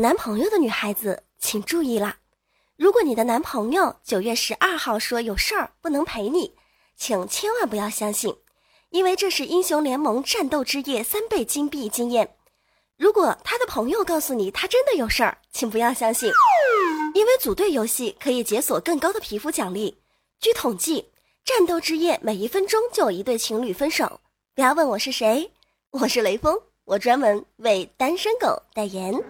男朋友的女孩子，请注意啦！如果你的男朋友九月十二号说有事儿不能陪你，请千万不要相信，因为这是英雄联盟战斗之夜三倍金币经验。如果他的朋友告诉你他真的有事儿，请不要相信，因为组队游戏可以解锁更高的皮肤奖励。据统计，战斗之夜每一分钟就有一对情侣分手。不要问我是谁，我是雷锋。我专门为单身狗代言。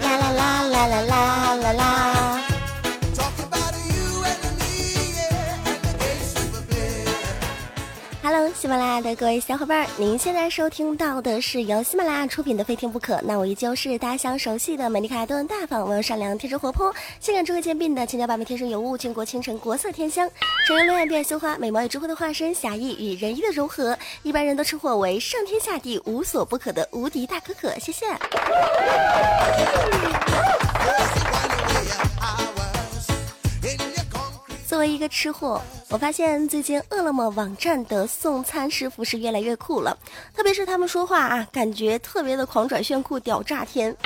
啦啦啦啦啦啦啦啦。Hello，喜马拉雅的各位小伙伴，您现在收听到的是由喜马拉雅出品的《非听不可》。那我依旧是大家相熟悉的美丽卡顿、大方、温柔善良、天真活泼、性感智慧兼并的千娇百媚、天生尤物、倾国倾城、国色天香、成人恋爱变羞花、美貌与智慧的化身、侠义与仁义的融合。一般人都称我为上天下地无所不可的无敌大可可。谢谢。作为一个吃货，我发现最近饿了么网站的送餐师傅是越来越酷了，特别是他们说话啊，感觉特别的狂拽炫酷屌炸天，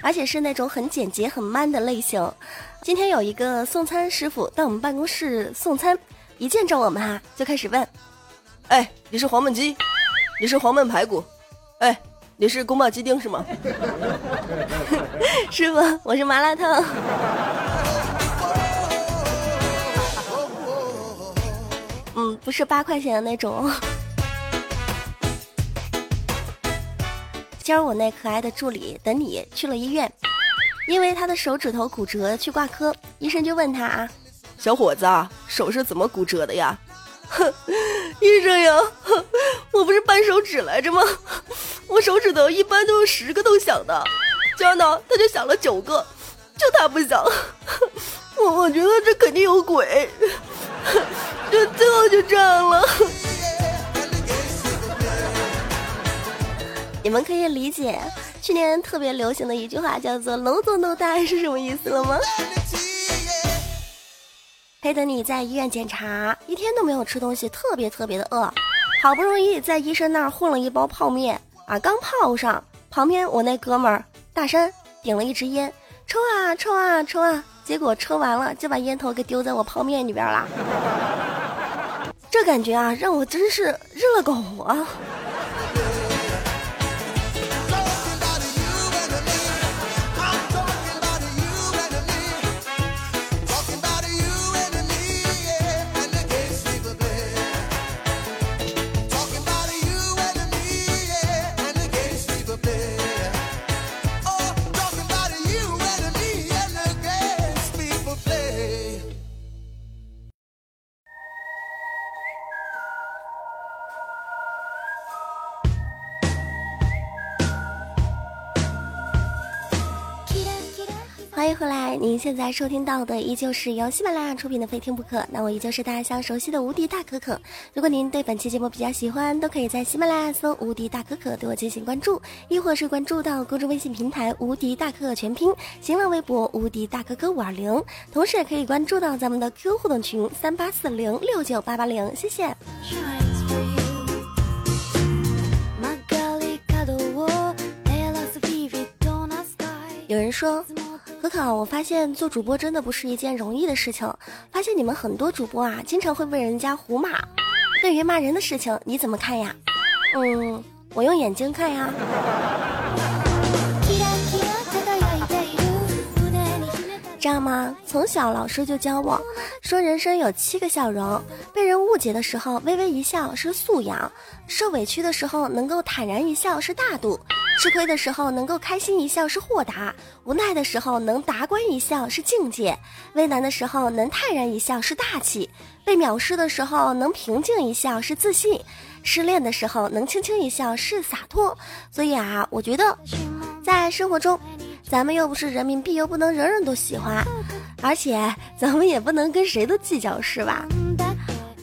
而且是那种很简洁很 man 的类型。今天有一个送餐师傅到我们办公室送餐，一见着我们啊，就开始问：“哎，你是黄焖鸡？你是黄焖排骨？哎，你是宫保鸡丁是吗？”师傅，我是麻辣烫。不是八块钱的那种。今儿我那可爱的助理等你去了医院，因为他的手指头骨折去挂科，医生就问他啊，小伙子啊，手是怎么骨折的呀？哼，医生呀，我不是掰手指来着吗？我手指头一般都是十个都响的，今儿呢他就响了九个，就他不响，我我觉得这肯定有鬼。就最后就这样了。你们可以理解去年特别流行的一句话叫做 “no 做 no die” 是什么意思了吗？陪着你在医院检查，一天都没有吃东西，特别特别的饿，好不容易在医生那儿混了一包泡面啊，刚泡上，旁边我那哥们儿大山点了一支烟，抽啊抽啊抽啊。结果抽完了，就把烟头给丢在我泡面里边了。这感觉啊，让我真是热了狗啊！您现在收听到的依旧是由喜马拉雅出品的《非听不可》，那我依旧是大家相熟悉的无敌大可可。如果您对本期节目比较喜欢，都可以在喜马拉雅搜“无敌大可可”对我进行关注，亦或是关注到公众微信平台“无敌大可可全拼”，新浪微博“无敌大可可五二零”，同时也可以关注到咱们的 Q 互动群三八四零六九八八零，谢谢。有人说。可可，我发现做主播真的不是一件容易的事情。发现你们很多主播啊，经常会被人家胡骂。对于骂人的事情，你怎么看呀？嗯，我用眼睛看呀。知道吗？从小老师就教我说，人生有七个笑容：被人误解的时候微微一笑是素养；受委屈的时候能够坦然一笑是大度；吃亏的时候能够开心一笑是豁达；无奈的时候能达观一笑是境界；危难的时候能泰然一笑是大气；被藐视的时候能平静一笑是自信；失恋的时候能轻轻一笑是洒脱。所以啊，我觉得在生活中。咱们又不是人民币，又不能人人都喜欢，而且咱们也不能跟谁都计较，是吧？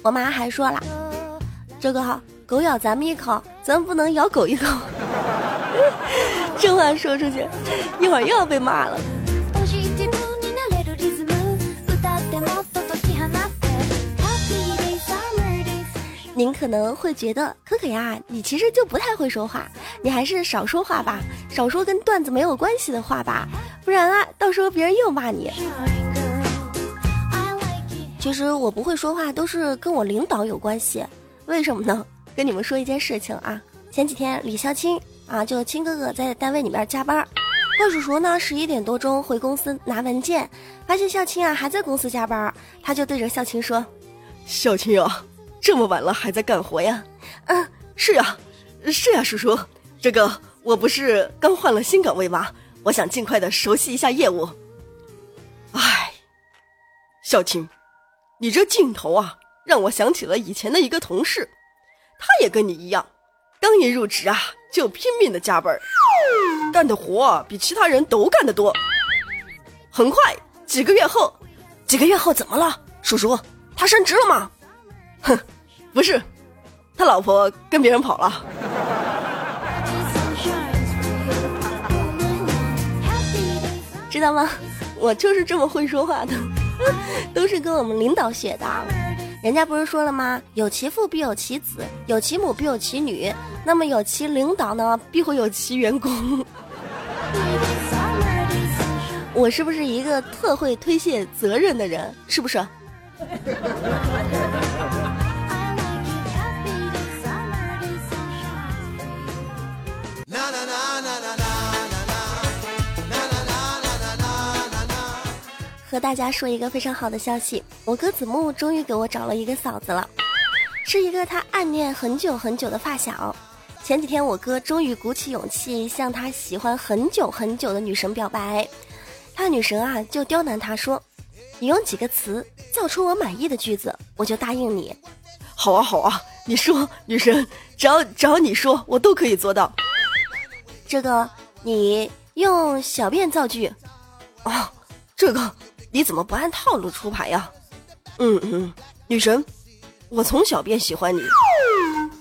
我妈还说了，这个狗咬咱们一口，咱们不能咬狗一口。这话说出去，一会儿又要被骂了。您可能会觉得可可呀，你其实就不太会说话，你还是少说话吧，少说跟段子没有关系的话吧，不然啊，到时候别人又骂你。其实我不会说话，都是跟我领导有关系。为什么呢？跟你们说一件事情啊，前几天李孝清啊，就亲哥哥在单位里面加班，怪叔叔呢十一点多钟回公司拿文件，发现孝清啊还在公司加班，他就对着孝清说：“孝清啊，这么晚了还在干活呀？”“嗯，是呀，是呀，叔叔，这个我不是刚换了新岗位吗？我想尽快的熟悉一下业务。”哎，孝清。你这劲头啊，让我想起了以前的一个同事，他也跟你一样，刚一入职啊就拼命的加班，干的活比其他人都干得多。很快几个月后，几个月后怎么了，叔叔？他升职了吗？哼，不是，他老婆跟别人跑了。知道吗？我就是这么会说话的。都是跟我们领导学的，人家不是说了吗？有其父必有其子，有其母必有其女，那么有其领导呢，必会有其员工。我是不是一个特会推卸责任的人？是不是？和大家说一个非常好的消息，我哥子木终于给我找了一个嫂子了，是一个他暗恋很久很久的发小。前几天我哥终于鼓起勇气向他喜欢很久很久的女神表白，他女神啊就刁难他说：“你用几个词造出我满意的句子，我就答应你。”好啊好啊，你说女神，只要只要你说，我都可以做到。这个你用小便造句，哦，这个。你怎么不按套路出牌呀？嗯嗯，女神，我从小便喜欢你。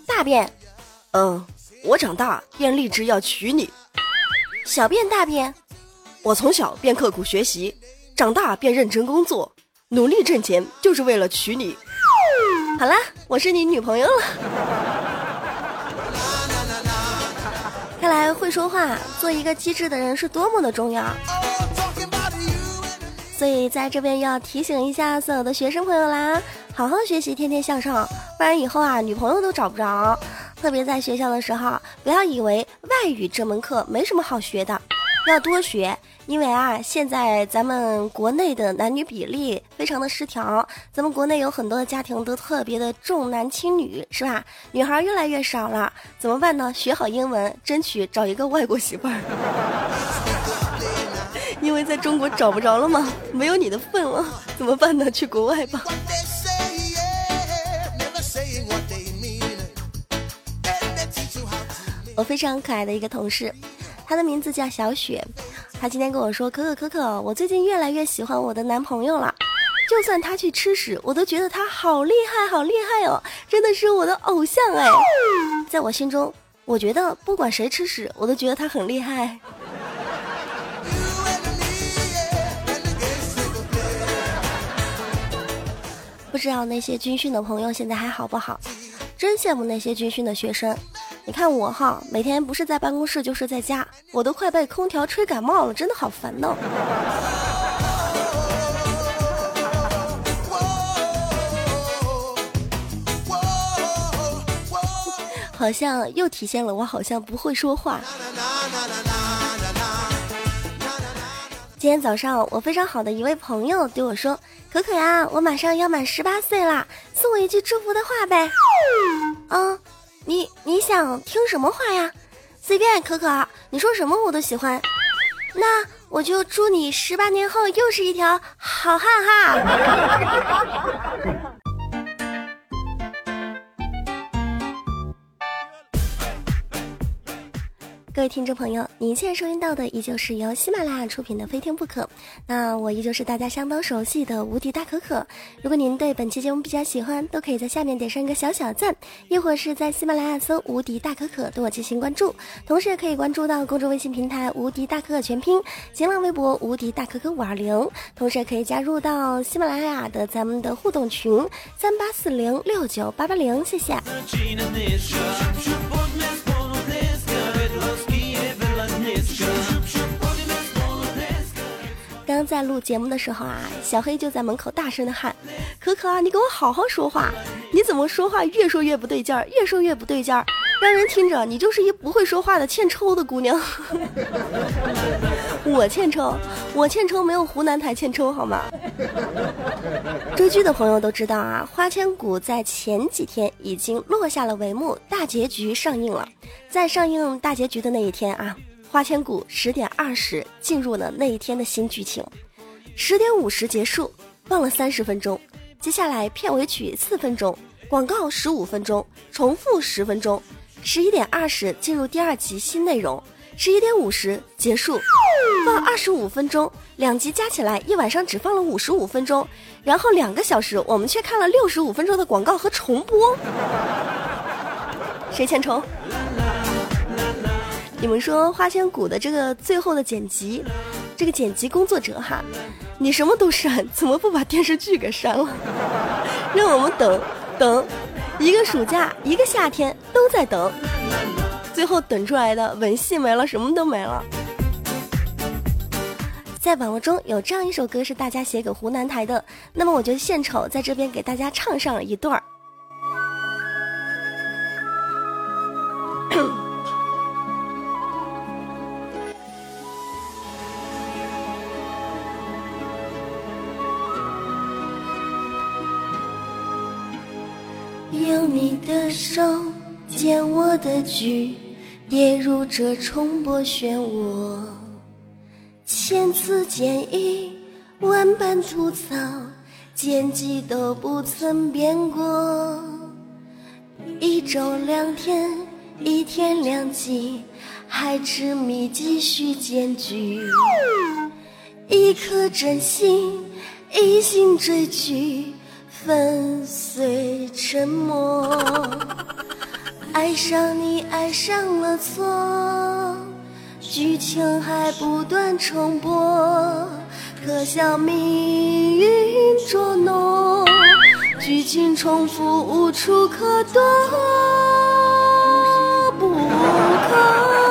大便，嗯，我长大便立志要娶你。小便大便，我从小便刻苦学习，长大便认真工作，努力挣钱，就是为了娶你。好啦，我是你女朋友了。看来会说话，做一个机智的人是多么的重要。所以在这边要提醒一下所有的学生朋友啦，好好学习，天天向上，不然以后啊女朋友都找不着。特别在学校的时候，不要以为外语这门课没什么好学的，要多学。因为啊，现在咱们国内的男女比例非常的失调，咱们国内有很多的家庭都特别的重男轻女，是吧？女孩越来越少了，怎么办呢？学好英文，争取找一个外国媳妇儿。因为在中国找不着了吗？没有你的份了，怎么办呢？去国外吧。我非常可爱的一个同事，她的名字叫小雪。她今天跟我说：“可可可可，我最近越来越喜欢我的男朋友了。就算他去吃屎，我都觉得他好厉害，好厉害哦！真的是我的偶像哎。在我心中，我觉得不管谁吃屎，我都觉得他很厉害。”不知道那些军训的朋友现在还好不好？真羡慕那些军训的学生。你看我哈，每天不是在办公室就是在家，我都快被空调吹感冒了，真的好烦呢。好像又体现了我好像不会说话。今天早上，我非常好的一位朋友对我说：“可可呀，我马上要满十八岁了，送我一句祝福的话呗。”嗯，你你想听什么话呀？随便，可可，你说什么我都喜欢。那我就祝你十八年后又是一条好汉哈。各位听众朋友，您现在收听到的依旧是由喜马拉雅出品的《非听不可》，那我依旧是大家相当熟悉的无敌大可可。如果您对本期节目比较喜欢，都可以在下面点上一个小小赞，亦或是在喜马拉雅搜“无敌大可可”对我进行关注，同时也可以关注到公众微信平台“无敌大可可全拼”，新浪微博“无敌大可可五二零”，同时也可以加入到喜马拉雅的咱们的互动群三八四零六九八八零，谢谢。在录节目的时候啊，小黑就在门口大声的喊：“可可啊，你给我好好说话！你怎么说话越说越不对劲儿，越说越不对劲儿，让人听着你就是一不会说话的欠抽的姑娘。我欠抽，我欠抽没有湖南台欠抽好吗？追剧的朋友都知道啊，《花千骨》在前几天已经落下了帷幕，大结局上映了。在上映大结局的那一天啊。花千骨十点二十进入了那一天的新剧情，十点五十结束，放了三十分钟，接下来片尾曲四分钟，广告十五分钟，重复十分钟，十一点二十进入第二集新内容，十一点五十结束，放二十五分钟，两集加起来一晚上只放了五十五分钟，然后两个小时我们却看了六十五分钟的广告和重播，谁欠抽？你们说花千骨的这个最后的剪辑，这个剪辑工作者哈，你什么都删，怎么不把电视剧给删了？让我们等等一个暑假，一个夏天都在等，最后等出来的吻戏没了，什么都没了。在网络中有这样一首歌是大家写给湖南台的，那么我就献丑在这边给大家唱上了一段儿。的句，跌入这重播漩涡。千次建议，万般吐槽，剪辑都不曾变过。一周两天，一天两集，还执迷继续剪剧。一颗真心，一心追剧。粉碎沉默，爱上你爱上了错，剧情还不断重播，可笑命运捉弄，剧情重复无处可躲，不可。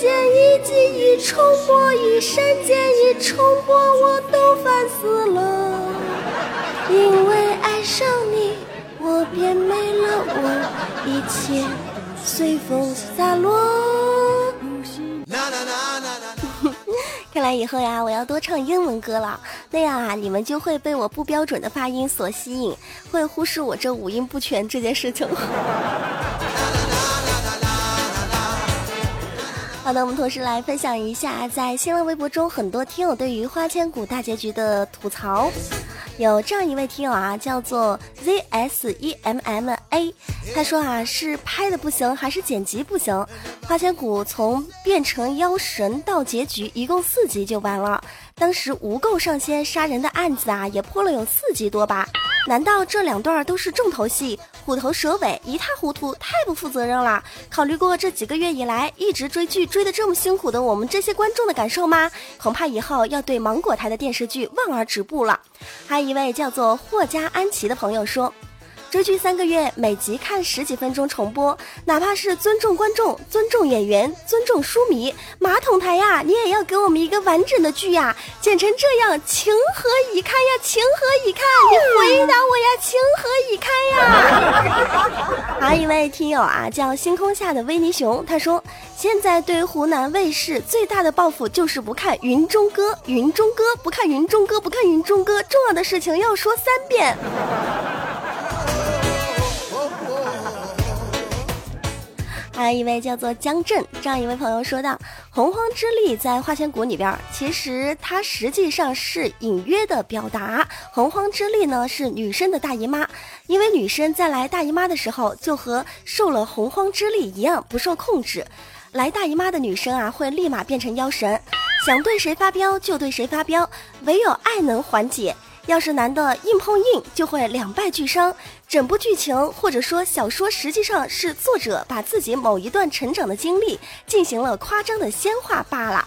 一删减一集一。重播一删减一重播，我都烦死了。因为爱上你，我变没了我，一切随风洒落。看来以后呀，我要多唱英文歌了，那样啊，你们就会被我不标准的发音所吸引，会忽视我这五音不全这件事情。好的，我们同时来分享一下，在新浪微博中很多听友对于《花千骨》大结局的吐槽。有这样一位听友啊，叫做 Z S E M M A，他说啊，是拍的不行，还是剪辑不行？《花千骨》从变成妖神到结局，一共四集就完了。当时无垢上仙杀人的案子啊，也破了有四集多吧？难道这两段都是重头戏？虎头蛇尾，一塌糊涂，太不负责任了！考虑过这几个月以来一直追剧追得这么辛苦的我们这些观众的感受吗？恐怕以后要对芒果台的电视剧望而止步了。还有一位叫做霍家安琪的朋友说。追剧三个月，每集看十几分钟重播，哪怕是尊重观众、尊重演员、尊重书迷，马桶台呀，你也要给我们一个完整的剧呀！剪成这样，情何以堪呀？情何以堪？你回答我呀！情何以堪呀？还有一位听友啊，叫星空下的威尼熊，他说：现在对湖南卫视最大的报复就是不看《云中歌》，《云中歌》不看《云中歌》，不看《云中歌》，重要的事情要说三遍。还有一位叫做江震，这样一位朋友说道：“洪荒之力在花千骨里边，其实它实际上是隐约的表达，洪荒之力呢是女生的大姨妈，因为女生在来大姨妈的时候，就和受了洪荒之力一样不受控制。来大姨妈的女生啊，会立马变成妖神，想对谁发飙就对谁发飙，唯有爱能缓解。”要是男的硬碰硬，就会两败俱伤。整部剧情或者说小说，实际上是作者把自己某一段成长的经历进行了夸张的仙化罢了。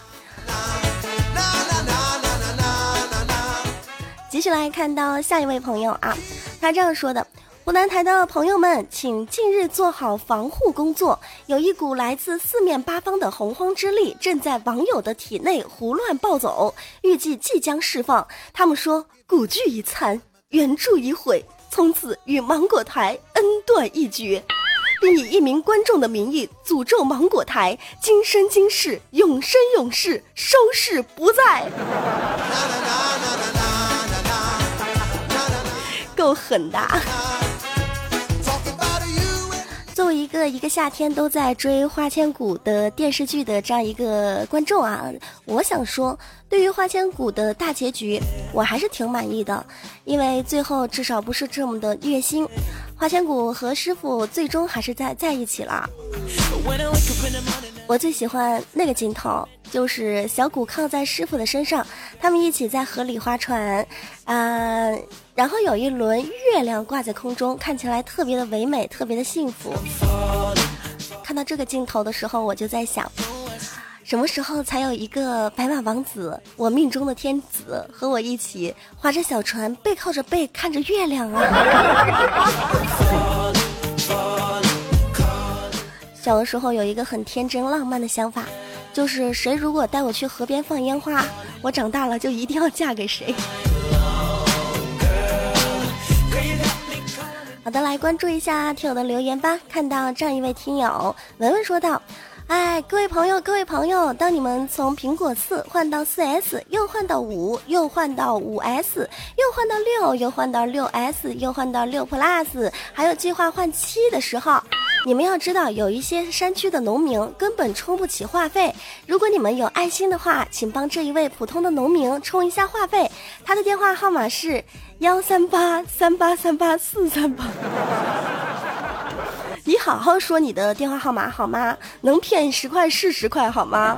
继续来看到下一位朋友啊，他这样说的。湖南台的朋友们，请近日做好防护工作。有一股来自四面八方的洪荒之力正在网友的体内胡乱暴走，预计即将释放。他们说：“古剧已残，原著已毁，从此与芒果台恩断义绝。”并以一名观众的名义诅咒芒果台，今生今世，永生永世，收视不再。够狠的。一个一个夏天都在追《花千骨》的电视剧的这样一个观众啊，我想说，对于《花千骨》的大结局，我还是挺满意的，因为最后至少不是这么的虐心。花千骨和师傅最终还是在在一起了。我最喜欢那个镜头，就是小骨靠在师傅的身上，他们一起在河里划船，啊。然后有一轮月亮挂在空中，看起来特别的唯美，特别的幸福。看到这个镜头的时候，我就在想，什么时候才有一个白马王子，我命中的天子，和我一起划着小船，背靠着背看着月亮啊？小的时候有一个很天真浪漫的想法，就是谁如果带我去河边放烟花，我长大了就一定要嫁给谁。好的，来关注一下听友的留言吧。看到这样一位听友文文说道：“哎，各位朋友，各位朋友，当你们从苹果四换到四 S，又换到五，又换到五 S，又换到六，又换到六 S，又换到六 Plus，还有计划换七的时候，你们要知道，有一些山区的农民根本充不起话费。如果你们有爱心的话，请帮这一位普通的农民充一下话费。他的电话号码是。”幺三八三八三八四三八，你好好说你的电话号码好吗？能骗十块是十块好吗？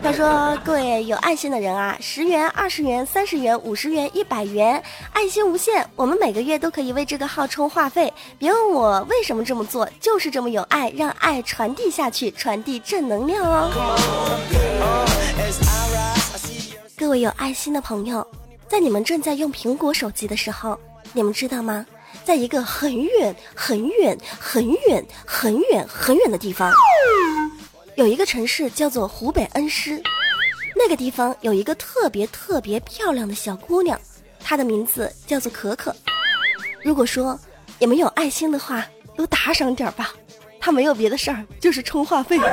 他说：“各位有爱心的人啊，十元、二十元、三十元、五十元、一百元，爱心无限，我们每个月都可以为这个号充话费。别问我为什么这么做，就是这么有爱，让爱传递下去，传递正能量哦。”各位有爱心的朋友。在你们正在用苹果手机的时候，你们知道吗？在一个很远、很远、很远、很远、很远的地方，有一个城市叫做湖北恩施。那个地方有一个特别特别漂亮的小姑娘，她的名字叫做可可。如果说你们有爱心的话，都打赏点吧。她没有别的事儿，就是充话费。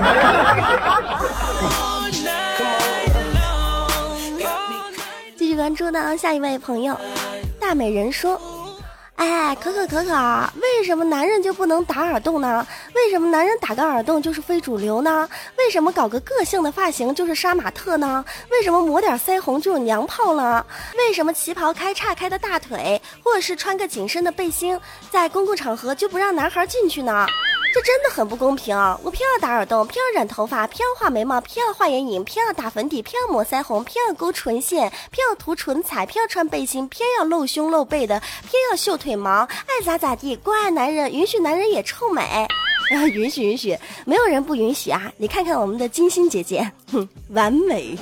继续关注的下一位朋友，大美人说：“哎，可可可可，为什么男人就不能打耳洞呢？为什么男人打个耳洞就是非主流呢？为什么搞个个性的发型就是杀马特呢？为什么抹点腮红就是娘炮呢？为什么旗袍开叉开的大腿，或者是穿个紧身的背心，在公共场合就不让男孩进去呢？”这真的很不公平！我偏要打耳洞，偏要染头发，偏要画眉毛，偏要画眼影，偏要打粉底，偏要抹腮红，偏要勾唇线，偏要涂唇彩，偏要穿背心，偏要露胸露背的，偏要秀腿毛，爱咋咋地，关爱男人，允许男人也臭美，啊，允许允许，没有人不允许啊！你看看我们的金星姐姐，哼，完美。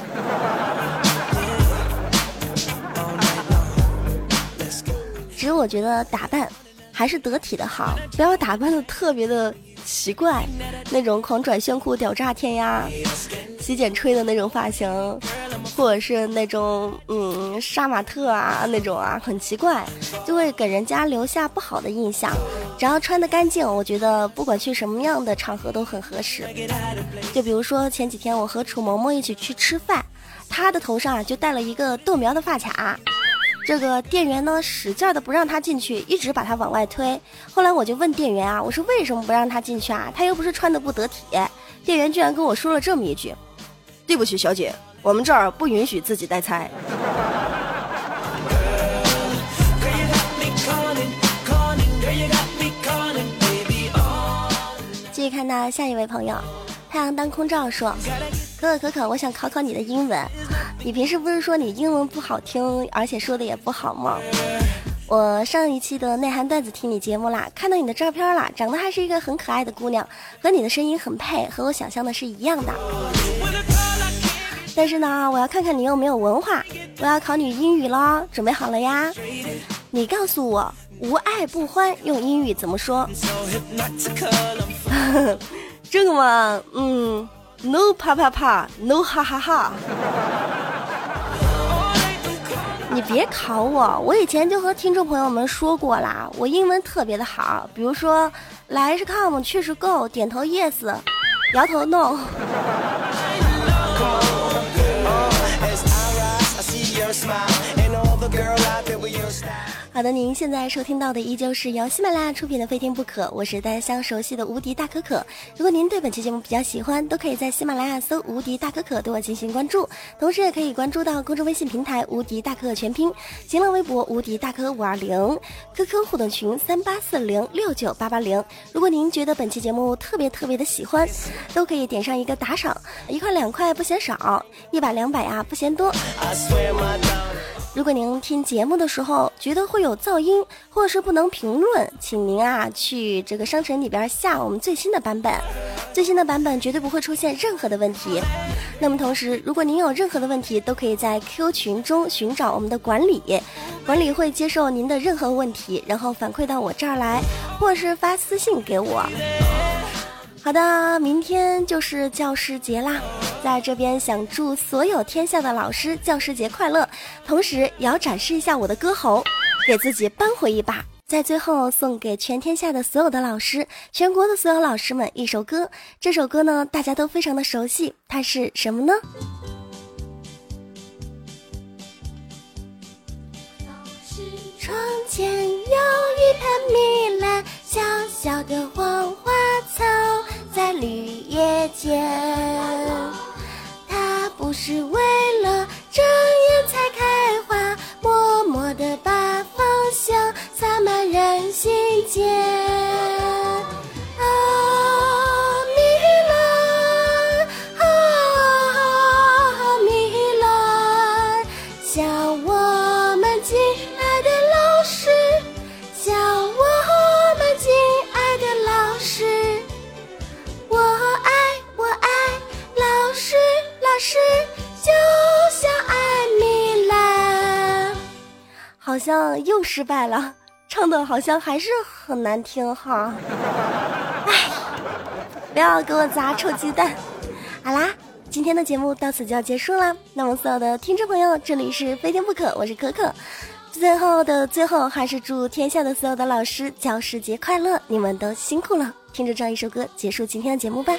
只是我觉得打扮。还是得体的好，不要打扮的特别的奇怪，那种狂拽炫酷屌炸天呀，洗剪吹的那种发型，或者是那种嗯杀马特啊那种啊，很奇怪，就会给人家留下不好的印象。只要穿的干净，我觉得不管去什么样的场合都很合适。就比如说前几天我和楚萌萌一起去吃饭，她的头上啊就戴了一个豆苗的发卡。这个店员呢使劲的不让他进去，一直把他往外推。后来我就问店员啊，我说为什么不让他进去啊？他又不是穿的不得体。店员居然跟我说了这么一句：“对不起，小姐，我们这儿不允许自己带菜。”继续看到下一位朋友，太阳当空照说：“可可可可，我想考考你的英文。你平时不是说你英文不好听，而且说的也不好吗？”我上一期的内涵段子听你节目啦，看到你的照片啦，长得还是一个很可爱的姑娘，和你的声音很配，和我想象的是一样的。但是呢，我要看看你有没有文化，我要考你英语喽，准备好了呀？你告诉我，无爱不欢用英语怎么说？这个嘛，嗯，no 啪啪啪，no 哈哈哈。你别考我，我以前就和听众朋友们说过啦，我英文特别的好，比如说来是 come，去是 go，点头 yes，摇头 no。好的，您现在收听到的依旧是由喜马拉雅出品的《非听不可》，我是大家相熟悉的无敌大可可。如果您对本期节目比较喜欢，都可以在喜马拉雅搜“无敌大可可”对我进行关注，同时也可以关注到公众微信平台“无敌大可可全拼”，新浪微博“无敌大可五二零 ”，QQ 互动群三八四零六九八八零。如果您觉得本期节目特别特别的喜欢，都可以点上一个打赏，一块两块不嫌少，一百两百呀不嫌多。如果您听节目的时候觉得会有噪音，或者是不能评论，请您啊去这个商城里边下我们最新的版本，最新的版本绝对不会出现任何的问题。那么同时，如果您有任何的问题，都可以在 Q 群中寻找我们的管理，管理会接受您的任何问题，然后反馈到我这儿来，或者是发私信给我。好的，明天就是教师节啦，在这边想祝所有天下的老师教师节快乐，同时也要展示一下我的歌喉，给自己扳回一把。在最后送给全天下的所有的老师，全国的所有老师们一首歌，这首歌呢大家都非常的熟悉，它是什么呢？窗前有一盆米兰，小小的黄花草失败了，唱的好像还是很难听哈。哎，不要给我砸臭鸡蛋。好啦，今天的节目到此就要结束了。那么所有的听众朋友，这里是非听不可，我是可可。最后的最后，还是祝天下的所有的老师教师节快乐！你们都辛苦了。听着这样一首歌，结束今天的节目吧。